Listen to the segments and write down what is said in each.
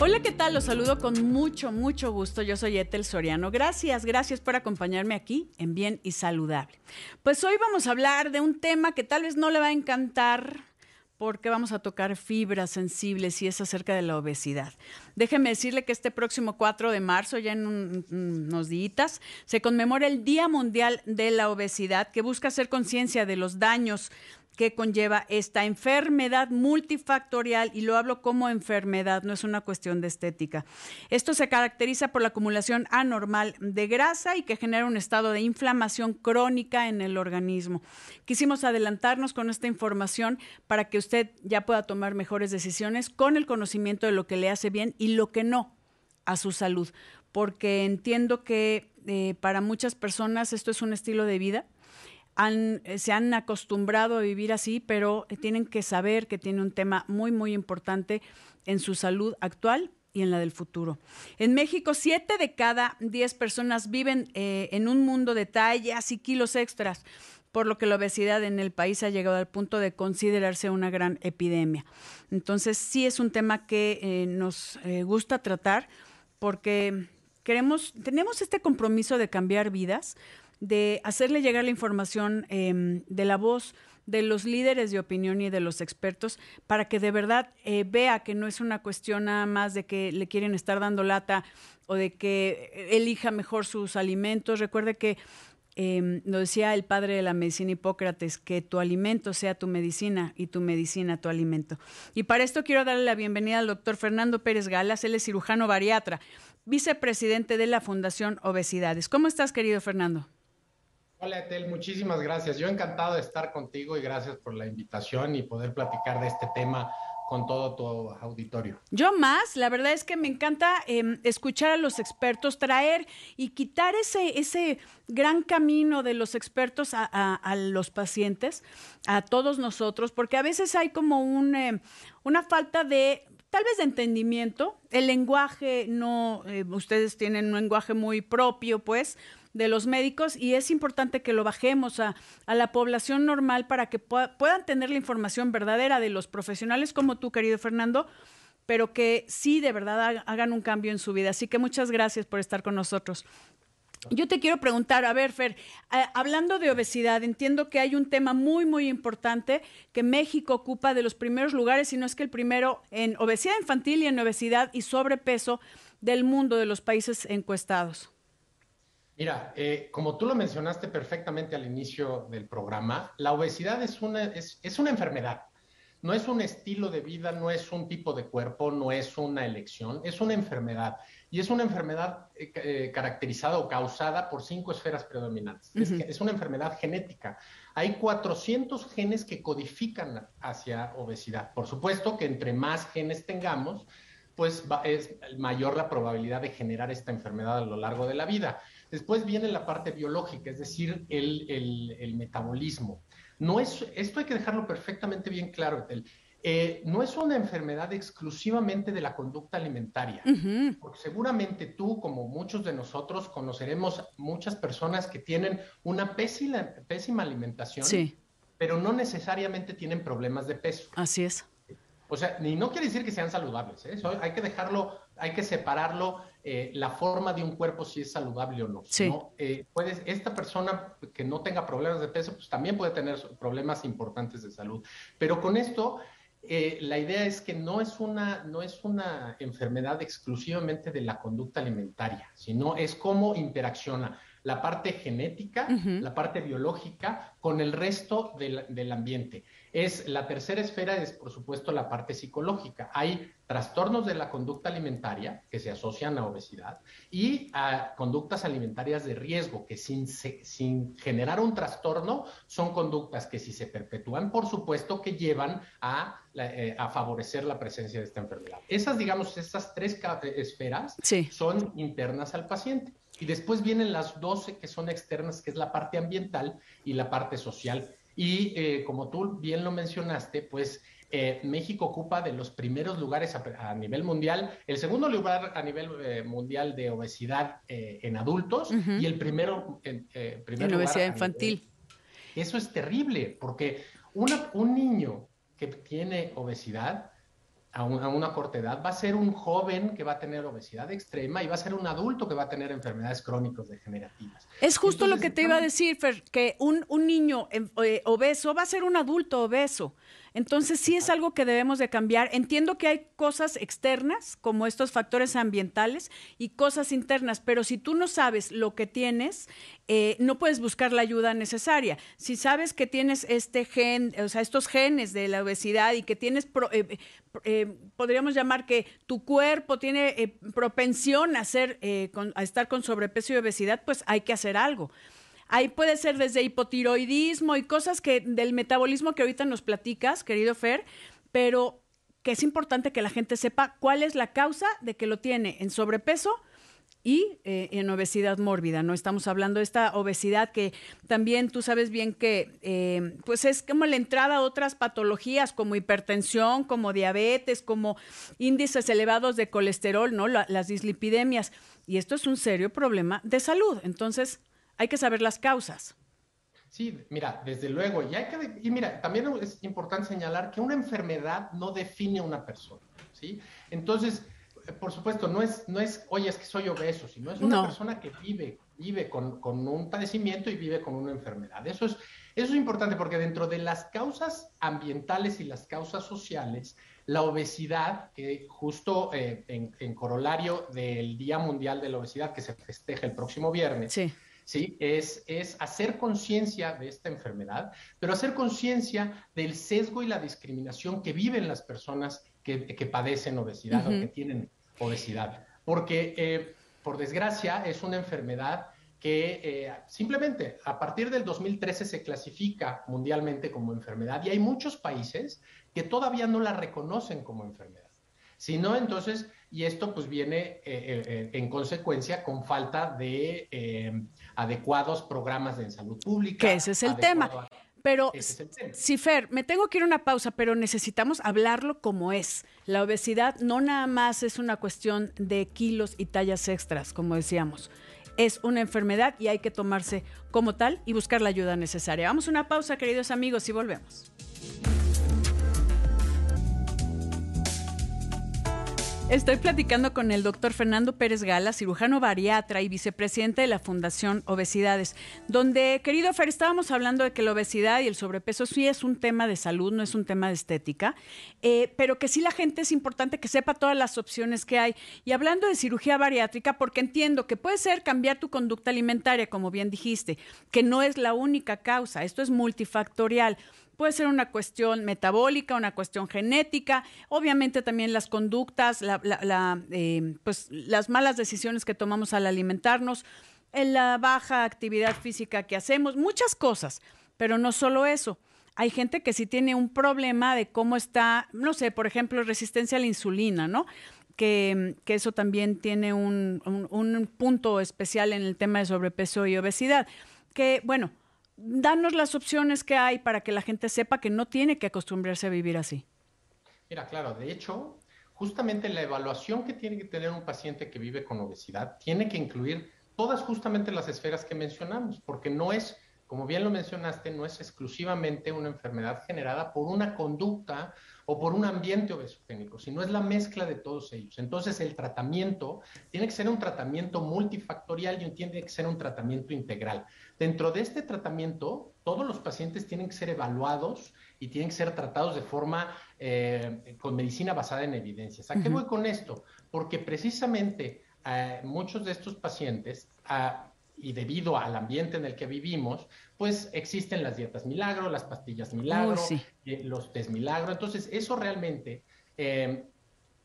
Hola, ¿qué tal? Los saludo con mucho, mucho gusto. Yo soy Etel Soriano. Gracias, gracias por acompañarme aquí en Bien y Saludable. Pues hoy vamos a hablar de un tema que tal vez no le va a encantar porque vamos a tocar fibras sensibles y es acerca de la obesidad. Déjeme decirle que este próximo 4 de marzo, ya en unos días, se conmemora el Día Mundial de la Obesidad, que busca hacer conciencia de los daños que conlleva esta enfermedad multifactorial y lo hablo como enfermedad, no es una cuestión de estética. Esto se caracteriza por la acumulación anormal de grasa y que genera un estado de inflamación crónica en el organismo. Quisimos adelantarnos con esta información para que usted ya pueda tomar mejores decisiones con el conocimiento de lo que le hace bien y lo que no a su salud, porque entiendo que eh, para muchas personas esto es un estilo de vida eh, se han acostumbrado a vivir así, pero eh, tienen que saber que tiene un tema muy, muy importante en su salud actual y en la del futuro. En México, siete de cada diez personas viven eh, en un mundo de tallas y kilos extras, por lo que la obesidad en el país ha llegado al punto de considerarse una gran epidemia. Entonces, sí es un tema que nos gusta tratar porque queremos, tenemos este compromiso de cambiar vidas de hacerle llegar la información em, de la voz de los líderes de opinión y de los expertos para que de verdad eh, vea que no es una cuestión nada más de que le quieren estar dando lata o de que elija mejor sus alimentos. Recuerde que eh, lo decía el padre de la medicina Hipócrates, que tu alimento sea tu medicina y tu medicina tu alimento. Y para esto quiero darle la bienvenida al doctor Fernando Pérez Galas, él es cirujano bariatra, vicepresidente de la Fundación Obesidades. ¿Cómo estás, querido Fernando? Hola, Etel, muchísimas gracias. Yo encantado de estar contigo y gracias por la invitación y poder platicar de este tema con todo tu auditorio. Yo más, la verdad es que me encanta em, escuchar a los expertos, traer y quitar ese, ese gran camino de los expertos a, los pacientes, a todos nosotros, porque a veces hay como un, em, una falta de tal vez de entendimiento. El lenguaje no, eh, ustedes tienen un lenguaje muy propio, pues, de los médicos y es importante que lo bajemos a, la población normal para que puedan tener la información verdadera de los profesionales como tú, querido Fernando, pero que sí de verdad hagan un cambio en su vida. Así que muchas gracias por estar con nosotros. Yo te quiero preguntar, a ver, Fer, eh, hablando de obesidad, entiendo que hay un tema muy, muy importante que México ocupa de los primeros lugares, si no es que el primero en obesidad infantil y en obesidad y sobrepeso del mundo de los países encuestados. Mira, eh, como tú lo mencionaste perfectamente al inicio del programa, la obesidad es una, es, una enfermedad. No es un estilo de vida, no es un tipo de cuerpo, no es una elección, es una enfermedad. Y es una enfermedad eh, eh, caracterizada o causada por cinco esferas predominantes. es, una enfermedad genética. Hay 400 genes que codifican hacia obesidad. Por supuesto que entre más genes tengamos, pues es mayor la probabilidad de generar esta enfermedad a lo largo de la vida. Después viene la parte biológica, es decir, el, metabolismo. No es, esto hay que dejarlo perfectamente bien claro, eh, no es una enfermedad exclusivamente de la conducta alimentaria, porque seguramente tú, como muchos de nosotros, conoceremos muchas personas que tienen una pésima, pésima alimentación, pero no necesariamente tienen problemas de peso. Así es. O sea, ni no quiere decir que sean saludables, ¿eh? hay que dejarlo, hay que separarlo eh, la forma de un cuerpo si es saludable o no. Sí. Eh, puedes, esta persona que no tenga problemas de peso, pues también puede tener problemas importantes de salud. Pero con esto, eh, la idea es que no es, una, no es una enfermedad exclusivamente de la conducta alimentaria, sino es cómo interacciona la parte genética, la parte biológica con el resto del, del ambiente. Es la tercera esfera es, por supuesto, la parte psicológica. Hay trastornos de la conducta alimentaria que se asocian a obesidad y a conductas alimentarias de riesgo que sin, sin generar un trastorno son conductas que si se perpetúan, por supuesto, que llevan a, eh, a favorecer la presencia de esta enfermedad. Esas, digamos, esas tres esferas son internas al paciente. Y después vienen las 12 que son externas, que es la parte ambiental y la parte social y eh, como tú bien lo mencionaste, pues eh, México ocupa de los primeros lugares a, nivel mundial, el segundo lugar a nivel eh, mundial de obesidad en adultos y el primero, en obesidad infantil. eso es terrible, porque una, un niño que tiene obesidad a, una corta edad, va a ser un joven que va a tener obesidad extrema y va a ser un adulto que va a tener enfermedades crónicas degenerativas. Es justo lo que te iba a decir, Fer, que un, un niño eh, obeso va a ser un adulto obeso. Entonces sí es algo que debemos de cambiar. Entiendo que hay cosas externas, como estos factores ambientales, y cosas internas, pero si tú no sabes lo que tienes, eh, no puedes buscar la ayuda necesaria. Si sabes que tienes este gen, o sea, estos genes de la obesidad y que tienes, eh, eh, podríamos llamar que tu cuerpo tiene propensión a, hacer, a estar con sobrepeso y obesidad, pues hay que hacer algo. Ahí puede ser desde hipotiroidismo y cosas que del metabolismo que ahorita nos platicas, querido Fer, pero que es importante que la gente sepa cuál es la causa de que lo tiene en sobrepeso y eh, en obesidad mórbida. No estamos hablando de esta obesidad que también tú sabes bien que eh, pues es como la entrada a otras patologías como hipertensión, como diabetes, como índices elevados de colesterol, ¿no? las dislipidemias. Y esto es un serio problema de salud. Entonces, hay que saber las causas. Sí, mira, desde luego, y, hay que, y mira, también es importante señalar que una enfermedad no define a una persona, ¿sí? Entonces, por supuesto, no es, no es, oye, es que soy obeso, sino es una persona que vive, vive con, con, un padecimiento y vive con una enfermedad. Eso es, eso es importante porque dentro de las causas ambientales y las causas sociales, la obesidad, que justo eh, en, en, corolario del Día Mundial de la Obesidad que se festeja el próximo viernes, sí ¿sí? Es, es hacer conciencia de esta enfermedad, pero hacer conciencia del sesgo y la discriminación que viven las personas que, que padecen obesidad o que tienen obesidad. Porque, eh, por desgracia, es una enfermedad que eh, simplemente a partir del 2013 se clasifica mundialmente como enfermedad y hay muchos países que todavía no la reconocen como enfermedad. Si no, entonces, y esto pues viene eh, en consecuencia con falta de adecuados programas de salud pública. Que ese es el tema. Pero, si Fer, me tengo que ir a una pausa, pero necesitamos hablarlo como es. La obesidad no nada más es una cuestión de kilos y tallas extras, como decíamos. Es una enfermedad y hay que tomarse como tal y buscar la ayuda necesaria. Vamos a una pausa, queridos amigos, y volvemos. Estoy platicando con el doctor Fernando Pérez Gala, cirujano bariatra y vicepresidente de la Fundación Obesidades, donde, querido Fer, estábamos hablando de que la obesidad y el sobrepeso sí es un tema de salud, no es un tema de estética, eh, pero que sí la gente es importante que sepa todas las opciones que hay. Y hablando de cirugía bariátrica, porque entiendo que puede ser cambiar tu conducta alimentaria, como bien dijiste, que no es la única causa, esto es multifactorial Puede ser una cuestión metabólica, una cuestión genética, obviamente también las conductas, eh, pues las malas decisiones que tomamos al alimentarnos, en la baja actividad física que hacemos, muchas cosas, pero no solo eso. Hay gente que sí tiene un problema de cómo está, no sé, por ejemplo, resistencia a la insulina, ¿no? Que, eso también tiene un, un punto especial en el tema de sobrepeso y obesidad. Que, bueno, danos las opciones que hay para que la gente sepa que no tiene que acostumbrarse a vivir así. Mira, claro, de hecho, justamente la evaluación que tiene que tener un paciente que vive con obesidad tiene que incluir todas justamente las esferas que mencionamos, porque no es, como bien lo mencionaste, no es exclusivamente una enfermedad generada por una conducta o por un ambiente obesogénico, sino es la mezcla de todos ellos. Entonces el tratamiento tiene que ser un tratamiento multifactorial y tiene que ser un tratamiento integral. Dentro de este tratamiento, todos los pacientes tienen que ser evaluados y tienen que ser tratados de forma eh, con medicina basada en evidencias. ¿A qué voy con esto? Porque precisamente eh, muchos de estos pacientes, ah, y debido al ambiente en el que vivimos, pues existen las dietas milagro, las pastillas milagro, eh, los test milagro. Entonces, eso realmente,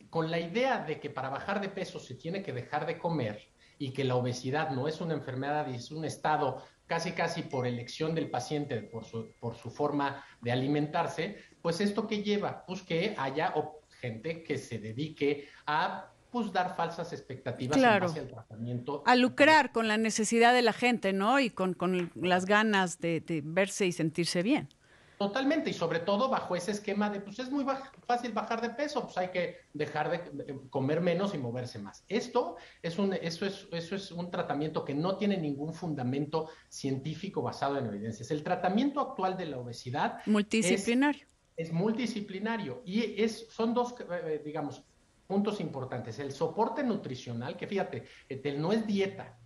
con la idea de que para bajar de peso se tiene que dejar de comer y que la obesidad no es una enfermedad y es un estado casi casi por elección del paciente, por su, por su forma de alimentarse, pues esto que lleva, pues que haya gente que se dedique a pues dar falsas expectativas claro. en tratamiento. A lucrar con la necesidad de la gente, ¿no? Y con, con las ganas de, de verse y sentirse bien. Totalmente, y sobre todo bajo ese esquema de, pues es muy fácil bajar de peso, pues hay que dejar de, comer menos y moverse más. Esto es un, eso es, eso es un tratamiento que no tiene ningún fundamento científico basado en evidencias. El tratamiento actual de la obesidad multidisciplinario. Es multidisciplinario y es, son dos, eh, digamos, puntos importantes. El soporte nutricional, que fíjate, el no es dieta,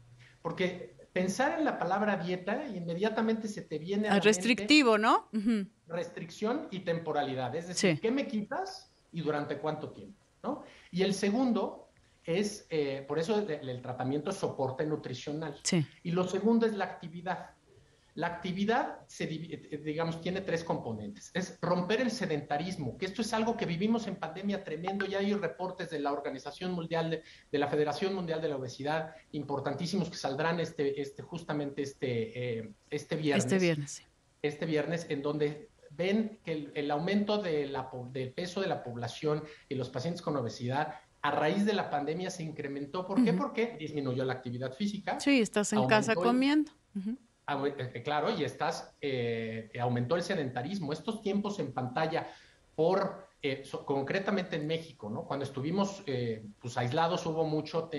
porque pensar en la palabra dieta inmediatamente se te viene a la restrictivo, ¿no? Restricción y temporalidad, es decir, ¿qué me quitas y durante cuánto tiempo? ¿no? Y el segundo es, eh, por eso el, tratamiento es soporte nutricional. Y lo segundo es la actividad. La actividad, se, eh, digamos, tiene tres componentes. Es romper el sedentarismo, que esto es algo que vivimos en pandemia tremendo. Ya hay reportes de la Organización Mundial, de, la Federación Mundial de la Obesidad, importantísimos que saldrán este, este, justamente este, eh, este viernes. Este viernes. Este viernes, en donde ven que el, aumento de la, del peso de la población y los pacientes con obesidad a raíz de la pandemia se incrementó. ¿Por qué? Porque disminuyó la actividad física. Sí, estás en casa comiendo. Eh, claro, y estás, eh, aumentó el sedentarismo. Estos tiempos en pantalla por, eh, concretamente en México, ¿no? Cuando estuvimos pues aislados hubo mucho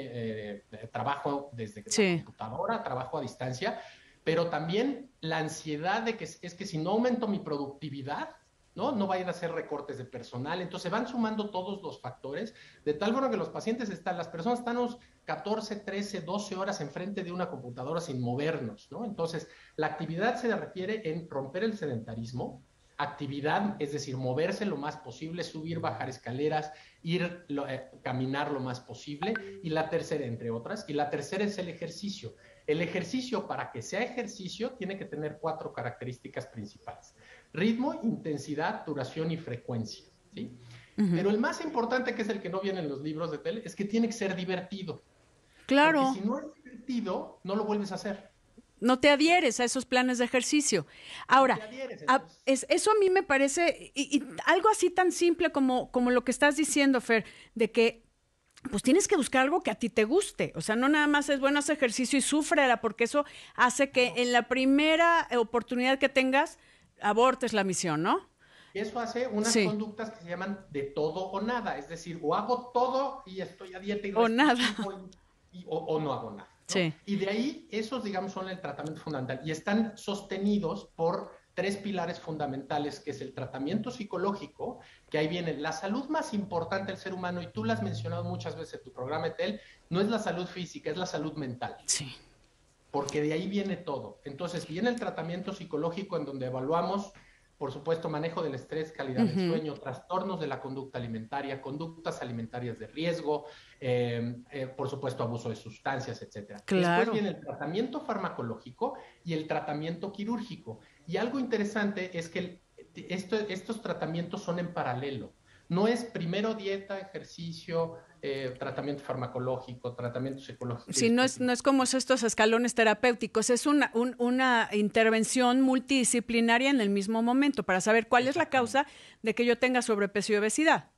trabajo desde la computadora, trabajo a distancia, pero también la ansiedad de que es que si no aumento mi productividad, ¿no? No vayan a hacer recortes de personal. Entonces van sumando todos los factores, de tal forma que los pacientes están, las personas están 14, 13, 12 horas enfrente de una computadora sin movernos, ¿no? Entonces, la actividad se refiere en romper el sedentarismo, actividad, es decir, moverse lo más posible, subir, bajar escaleras, ir, eh, caminar lo más posible, y la tercera, entre otras, y la tercera es el ejercicio. El ejercicio, para que sea ejercicio, tiene que tener cuatro características principales. Ritmo, intensidad, duración y frecuencia. ¿sí? Pero el más importante, que es el que no viene en los libros de tele, es que tiene que ser divertido. Claro. Porque si no es divertido, no lo vuelves a hacer. No te adhieres a esos planes de ejercicio. Ahora, eso a mí me parece, y, algo así tan simple como, como lo que estás diciendo, Fer, de que pues tienes que buscar algo que a ti te guste. O sea, no nada más es bueno hacer ejercicio y sufrela, porque eso hace que en la primera oportunidad que tengas abortes la misión, ¿no? Eso hace unas conductas que se llaman de todo o nada, es decir, o hago todo y estoy a dieta y o nada. O, no hago nada. Y de ahí, esos, digamos, son el tratamiento fundamental y están sostenidos por tres pilares fundamentales, que es el tratamiento psicológico, que ahí viene la salud más importante del ser humano, y tú la has mencionado muchas veces en tu programa, Etel, no es la salud física, es la salud mental. Sí porque de ahí viene todo. Entonces viene el tratamiento psicológico en donde evaluamos, por supuesto, manejo del estrés, calidad del sueño, trastornos de la conducta alimentaria, conductas alimentarias de riesgo, eh, eh, por supuesto, abuso de sustancias, etcétera. Después viene el tratamiento farmacológico y el tratamiento quirúrgico. Y algo interesante es que estos tratamientos son en paralelo. No es primero dieta, ejercicio, eh, tratamiento farmacológico, tratamiento psicológico. Sí, no es, no es como estos escalones terapéuticos, es una, una intervención multidisciplinaria en el mismo momento para saber cuál es la causa de que yo tenga sobrepeso y obesidad.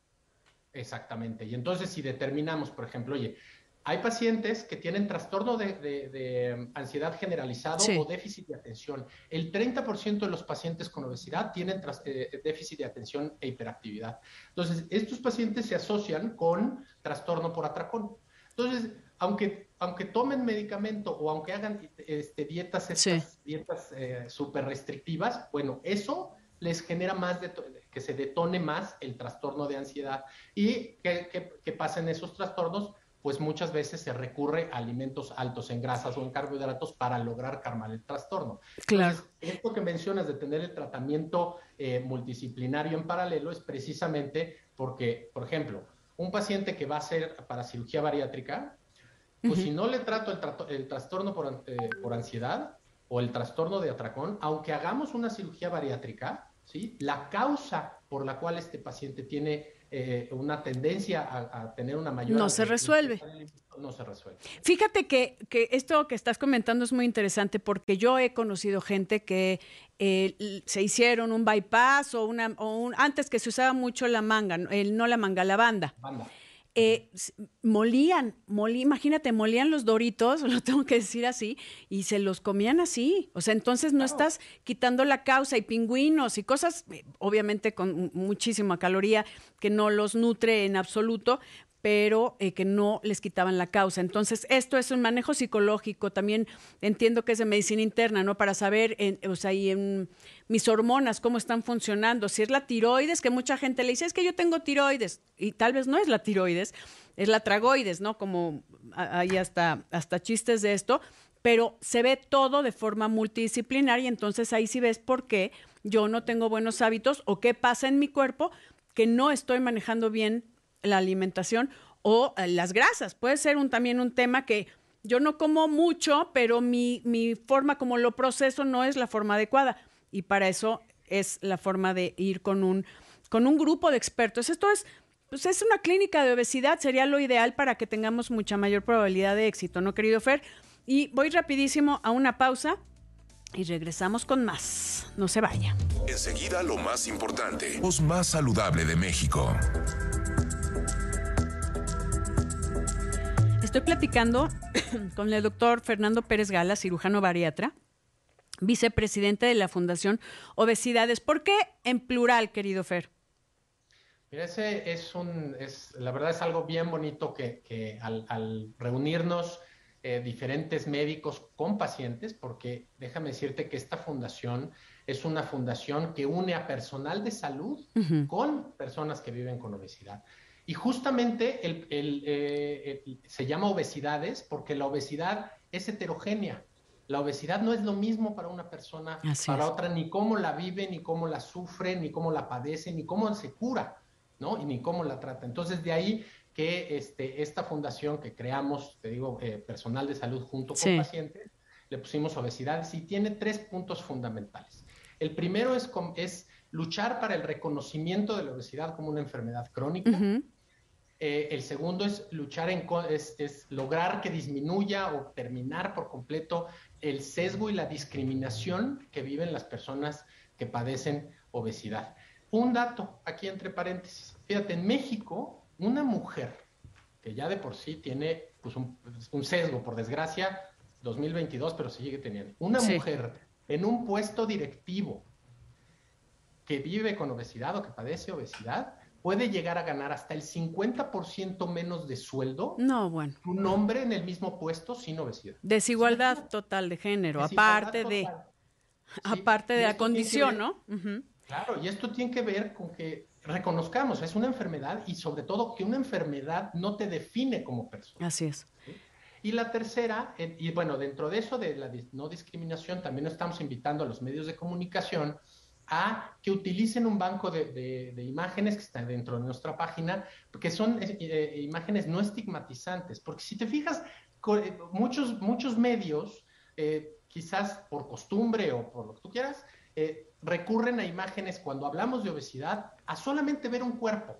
Exactamente. Y entonces si determinamos, por ejemplo, oye, hay pacientes que tienen trastorno de, um, ansiedad generalizado o déficit de atención. El 30% de los pacientes con obesidad tienen eh, déficit de atención e hiperactividad. Entonces, estos pacientes se asocian con trastorno por atracón. Entonces, aunque, aunque tomen medicamento o aunque hagan este, dietas, estas, dietas eh, súper restrictivas, bueno, eso les genera más de que se detone más el trastorno de ansiedad y que, que pasen esos trastornos pues muchas veces se recurre a alimentos altos en grasas o en carbohidratos para lograr calmar el trastorno. Claro. esto que mencionas de tener el tratamiento eh, multidisciplinario en paralelo es precisamente porque, por ejemplo, un paciente que va a ser para cirugía bariátrica, pues si no le trato el, trastorno por, eh, por, ansiedad o el trastorno de atracón, aunque hagamos una cirugía bariátrica, ¿sí? la causa por la cual este paciente tiene eh, una tendencia a, tener una mayor... No se resuelve. No se resuelve. Fíjate que, que, esto que estás comentando es muy interesante porque yo he conocido gente que eh, se hicieron un bypass o una... O un, antes que se usaba mucho la manga, el, no la manga, la banda. Banda eh, molían, imagínate, molían los doritos, lo tengo que decir así, y se los comían así. O sea, entonces no estás quitando la causa y pingüinos y cosas, eh, obviamente con muchísima caloría que no los nutre en absoluto, pero eh, que no les quitaban la causa. Entonces, esto es un manejo psicológico, también entiendo que es de medicina interna, ¿no? Para saber, en, o sea, y en mis hormonas, cómo están funcionando, si es la tiroides, que mucha gente le dice, es que yo tengo tiroides, y tal vez no es la tiroides, es la tragoides, ¿no? Como hay hasta, hasta chistes de esto, pero se ve todo de forma multidisciplinaria, entonces ahí sí ves por qué yo no tengo buenos hábitos o qué pasa en mi cuerpo que no estoy manejando bien la alimentación o eh, las grasas. Puede ser un, también un tema que yo no como mucho, pero mi, forma como lo proceso no es la forma adecuada. Y para eso es la forma de ir con un, con un grupo de expertos. Esto es, pues es una clínica de obesidad, sería lo ideal para que tengamos mucha mayor probabilidad de éxito, ¿no, querido Fer? Y voy rapidísimo a una pausa y regresamos con más. No se vaya. Enseguida lo más importante, voz más saludable de México. Estoy platicando con el doctor Fernando Pérez Gala, cirujano bariatra, vicepresidente de la Fundación Obesidades. ¿Por qué en plural, querido Fer? Mira, ese es un, es, la verdad es algo bien bonito que, al, reunirnos eh, diferentes médicos con pacientes, porque déjame decirte que esta fundación es una fundación que une a personal de salud con personas que viven con obesidad. Y justamente eh, se llama obesidades porque la obesidad es heterogénea. La obesidad no es lo mismo para una persona, para otra, ni cómo la vive, ni cómo la sufre, ni cómo la padece, ni cómo se cura, ¿no? Y ni cómo la trata. Entonces, de ahí que este, esta fundación que creamos, te digo, eh, personal de salud junto con pacientes, le pusimos obesidades y tiene tres puntos fundamentales. El primero es, es luchar para el reconocimiento de la obesidad como una enfermedad crónica. Eh, el segundo es luchar en es, lograr que disminuya o terminar por completo el sesgo y la discriminación que viven las personas que padecen obesidad. Un dato aquí entre paréntesis. Fíjate, en México, una mujer que ya de por sí tiene pues, un, sesgo, por desgracia, 2022, pero sigue teniendo. Una mujer en un puesto directivo que vive con obesidad o que padece obesidad, puede llegar a ganar hasta el 50% menos de sueldo. No, bueno. Un hombre en el mismo puesto sin obesidad. Desigualdad total de género, aparte de aparte de la condición, ¿no? Claro, y esto tiene que ver con que reconozcamos, es una enfermedad y sobre todo que una enfermedad no te define como persona. Así es. Y la tercera, y bueno, dentro de eso de la no discriminación, también estamos invitando a los medios de comunicación a que utilicen un banco de, imágenes que está dentro de nuestra página, que son eh, eh, imágenes no estigmatizantes, porque si te fijas, eh, muchos, muchos medios, quizás por costumbre o por lo que tú quieras, recurren a imágenes cuando hablamos de obesidad a solamente ver un cuerpo.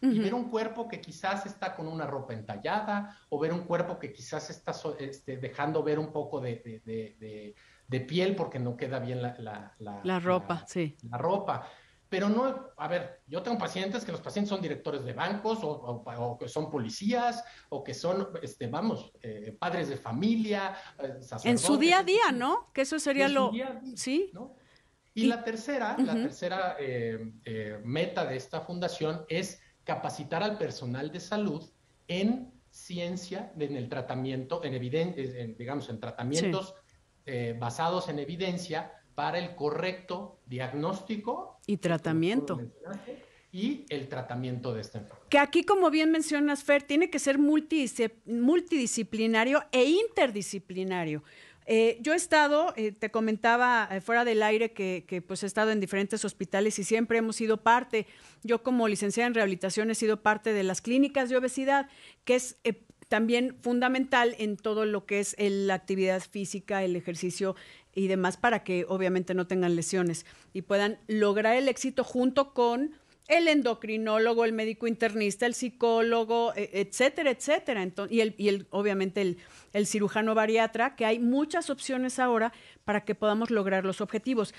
Y ver un cuerpo que quizás está con una ropa entallada, o ver un cuerpo que quizás está este, dejando ver un poco de de piel porque no queda bien la, la, ropa, sí. La ropa. Pero no, a ver, yo tengo pacientes que los pacientes son directores de bancos o, que son policías o que son, este, vamos, eh, padres de familia, eh, En su día a día, ¿no? Que eso sería lo... sí. Y, la tercera, la tercera eh, meta de esta fundación es capacitar al personal de salud en ciencia, en el tratamiento, en evidencia, digamos, en tratamientos eh, basados en evidencia para el correcto diagnóstico y tratamiento. Y el tratamiento de esta enfermedad. Que aquí, como bien mencionas, Fer, tiene que ser multidisciplinario e interdisciplinario. Eh, yo he estado, eh, te comentaba fuera del aire que, que, pues he estado en diferentes hospitales y siempre hemos sido parte, yo como licenciada en rehabilitación he sido parte de las clínicas de obesidad, que es también fundamental en todo lo que es la actividad física, el ejercicio y demás para que obviamente no tengan lesiones y puedan lograr el éxito junto con el endocrinólogo, el médico internista, el psicólogo, e, etcétera, etcétera. y, el, y el, obviamente el, el cirujano bariatra, que hay muchas opciones ahora para que podamos lograr los objetivos.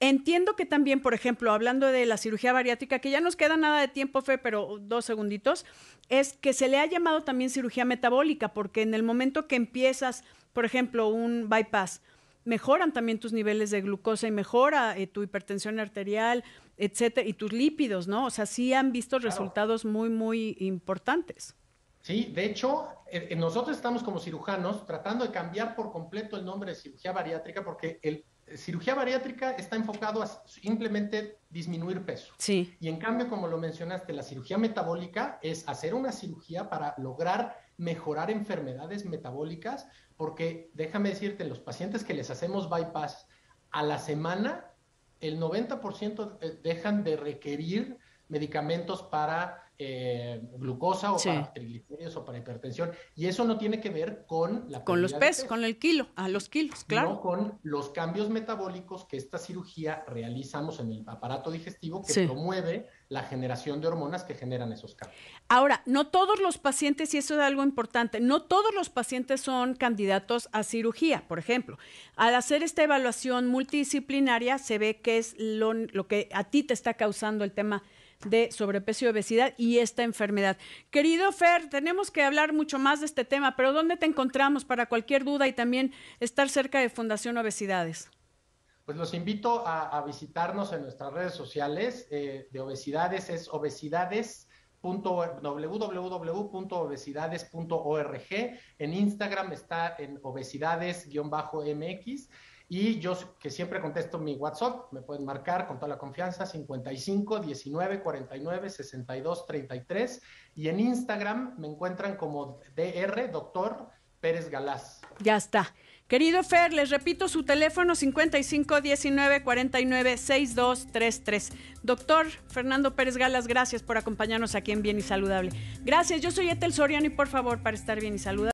Entiendo que también, por ejemplo, hablando de la cirugía bariátrica, que ya nos queda nada de tiempo, Fe, pero dos segunditos, es que se le ha llamado también cirugía metabólica, porque en el momento que empiezas, por ejemplo, un bypass, mejoran también tus niveles de glucosa y mejora eh, tu hipertensión arterial, etcétera, y tus lípidos, ¿no? O sea, sí han visto resultados muy, muy importantes. Sí, de hecho, eh, nosotros estamos como cirujanos tratando de cambiar por completo el nombre de cirugía bariátrica porque el cirugía bariátrica está enfocado a simplemente disminuir peso. Sí. Y en cambio, como lo mencionaste, la cirugía metabólica es hacer una cirugía para lograr mejorar enfermedades metabólicas, porque déjame decirte, los pacientes que les hacemos bypass a la semana, el 90% eh, dejan de requerir medicamentos para eh, glucosa o para triglicéridos o para hipertensión. Y eso no tiene que ver con la Con los pesos, con el kilo, a los kilos, claro. No con los cambios metabólicos que esta cirugía realizamos en el aparato digestivo que promueve la generación de hormonas que generan esos cambios. Ahora, no todos los pacientes, y eso es algo importante, no todos los pacientes son candidatos a cirugía. Por ejemplo, al hacer esta evaluación multidisciplinaria se ve que es lo, lo que a ti te está causando el tema de sobrepeso y obesidad y esta enfermedad. Querido Fer, tenemos que hablar mucho más de este tema, pero ¿dónde te encontramos para cualquier duda y también estar cerca de Fundación Obesidades? Pues los invito a, visitarnos en nuestras redes sociales eh, de obesidades, es obesidades www.obesidades.org. En Instagram está en obesidades-mx y yo que siempre contesto mi WhatsApp, me pueden marcar con toda la confianza 55 19 49 62 33 y en Instagram me encuentran como DR Doctor Pérez Galás. Ya está. Querido Fer, les repito su teléfono 55 19 49 6233. Doctor Fernando Pérez Galas, gracias por acompañarnos aquí en Bien y Saludable. Gracias, yo soy Etel Soriano y por favor, para estar bien y saludable.